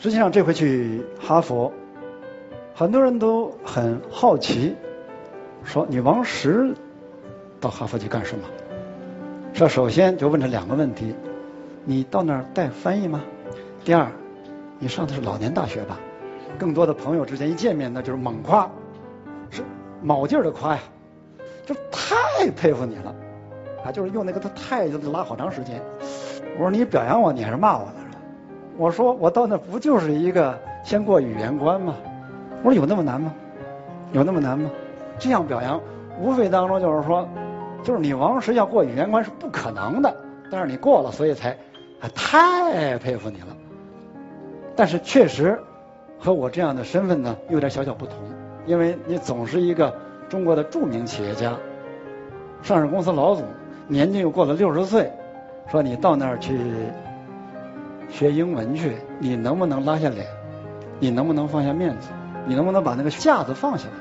实际上这回去哈佛，很多人都很好奇，说你王石到哈佛去干什么？这首先就问这两个问题：你到那儿带翻译吗？第二，你上的是老年大学吧？更多的朋友之间一见面那就是猛夸，是卯劲儿的夸呀，就太佩服你了啊！就是用那个他太就拉好长时间。我说你表扬我，你还是骂我呢？我说我到那不就是一个先过语言关吗？我说有那么难吗？有那么难吗？这样表扬，无非当中就是说，就是你王石要过语言关是不可能的，但是你过了，所以才太佩服你了。但是确实和我这样的身份呢有点小小不同，因为你总是一个中国的著名企业家，上市公司老总，年纪又过了六十岁，说你到那儿去。学英文去，你能不能拉下脸？你能不能放下面子？你能不能把那个架子放下来？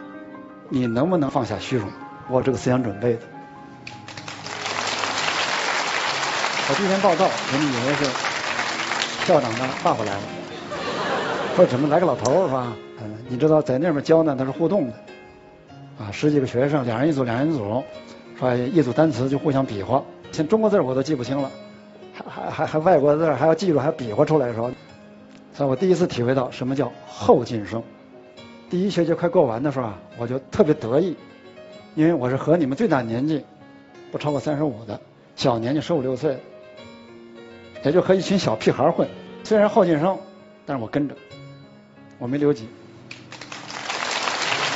你能不能放下虚荣？我这个思想准备的。我第一天报道，人们以为是校长呢爸爸来了，或者怎么来个老头是吧？嗯，你知道在那边教呢，他是互动的，啊，十几个学生，两人一组，两人一组，说一组单词就互相比划，像中国字我都记不清了。还还还外国字还要记住，还要比划出来的时候，所以我第一次体会到什么叫后进生。第一学期快过完的时候啊，我就特别得意，因为我是和你们最大年纪不超过三十五的小年纪十五六岁，也就和一群小屁孩混。虽然后进生，但是我跟着，我没留级。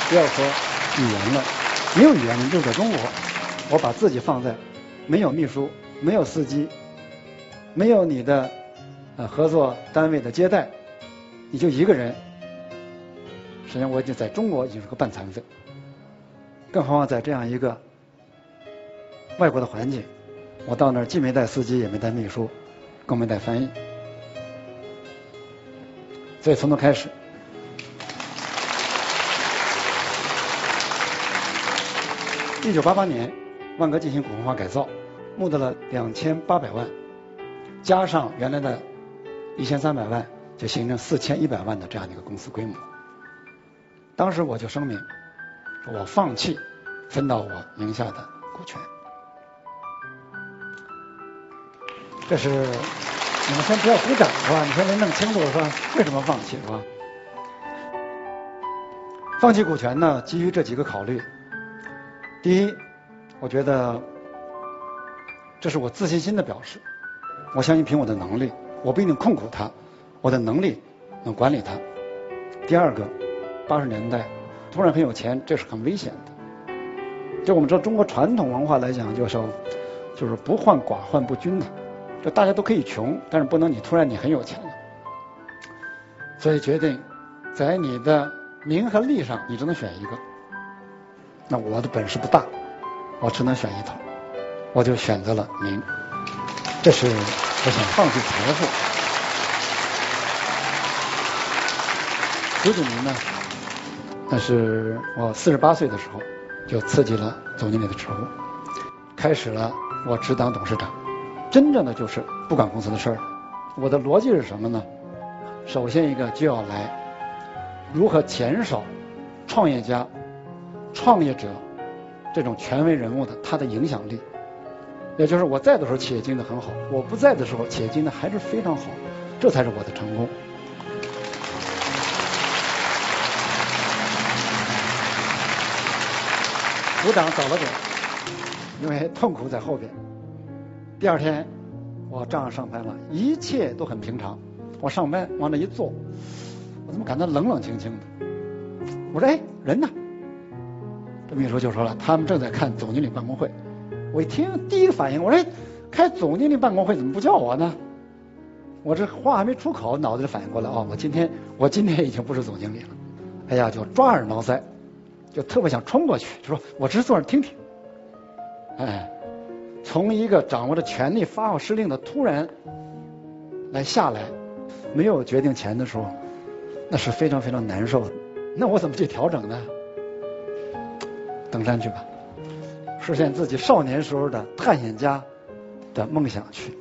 不要说语言了，没有语言，你就在中国，我把自己放在没有秘书、没有司机。没有你的呃合作单位的接待，你就一个人，实际上我已经在中国已经是个半残废，更何况在这样一个外国的环境，我到那儿既没带司机，也没带秘书，更没带翻译，所以从头开始，一九八八年，万科进行股份化改造，募得了两千八百万。加上原来的一千三百万，就形成四千一百万的这样的一个公司规模。当时我就声明，我放弃分到我名下的股权。这是你们先不要鼓掌是吧？你先得弄清楚是吧？为什么放弃是吧？放弃股权呢？基于这几个考虑。第一，我觉得这是我自信心的表示。我相信凭我的能力，我不一定控股它，我的能力能管理它。第二个，八十年代突然很有钱，这是很危险的。就我们知道中国传统文化来讲，就是就是不患寡患不均的，就大家都可以穷，但是不能你突然你很有钱了。所以决定在你的名和利上，你只能选一个。那我的本事不大，我只能选一头，我就选择了名。这是我想放弃财富。九九年呢，那是我四十八岁的时候，就辞去了总经理的职务，开始了我只当董事长，真正的就是不管公司的事儿。我的逻辑是什么呢？首先一个就要来如何减少创业家、创业者这种权威人物的他的影响力。也就是我在的时候，企业经营的很好；我不在的时候，企业经营的还是非常好。这才是我的成功。组长早了点，因为痛苦在后边。第二天，我照样上班了，一切都很平常。我上班往那一坐，我怎么感到冷冷清清的？我说：“哎，人呢？”这秘书就说了：“他们正在看总经理办公会。”我一听，第一个反应，我说开总经理办公会怎么不叫我呢？我这话还没出口，脑子里反应过来，哦，我今天我今天已经不是总经理了。哎呀，就抓耳挠腮，就特别想冲过去，就说我只是坐那听听。哎，从一个掌握着权力、发号施令的突然来下来，没有决定前的时候，那是非常非常难受的。那我怎么去调整呢？登山去吧。实现自己少年时候的探险家的梦想去，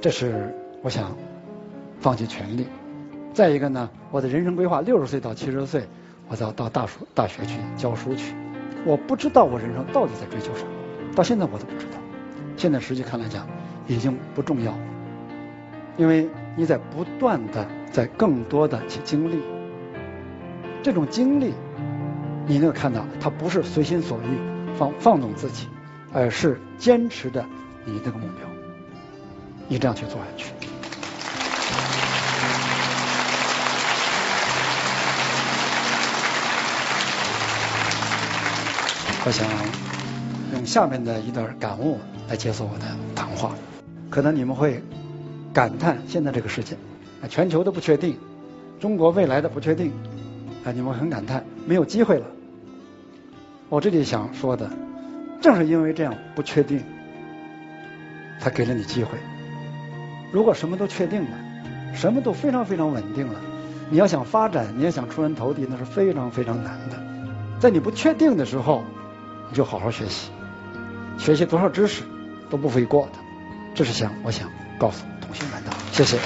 这是我想放弃权力。再一个呢，我的人生规划六十岁到七十岁，我要到大书大学去教书去。我不知道我人生到底在追求什么，到现在我都不知道。现在实际看来讲，已经不重要，因为你在不断的在更多的去经历，这种经历，你能够看到，它不是随心所欲放放纵自己，而是坚持着你这个目标，你这样去做下去。我想用下面的一段感悟来结束我的谈话。可能你们会感叹现在这个世界，啊全球的不确定，中国未来的不确定，啊，你们很感叹没有机会了。我这里想说的，正是因为这样不确定，才给了你机会。如果什么都确定了，什么都非常非常稳定了，你要想发展，你要想出人头地，那是非常非常难的。在你不确定的时候。你就好好学习，学习多少知识都不为过的，这是想我想告诉同学们的，谢谢。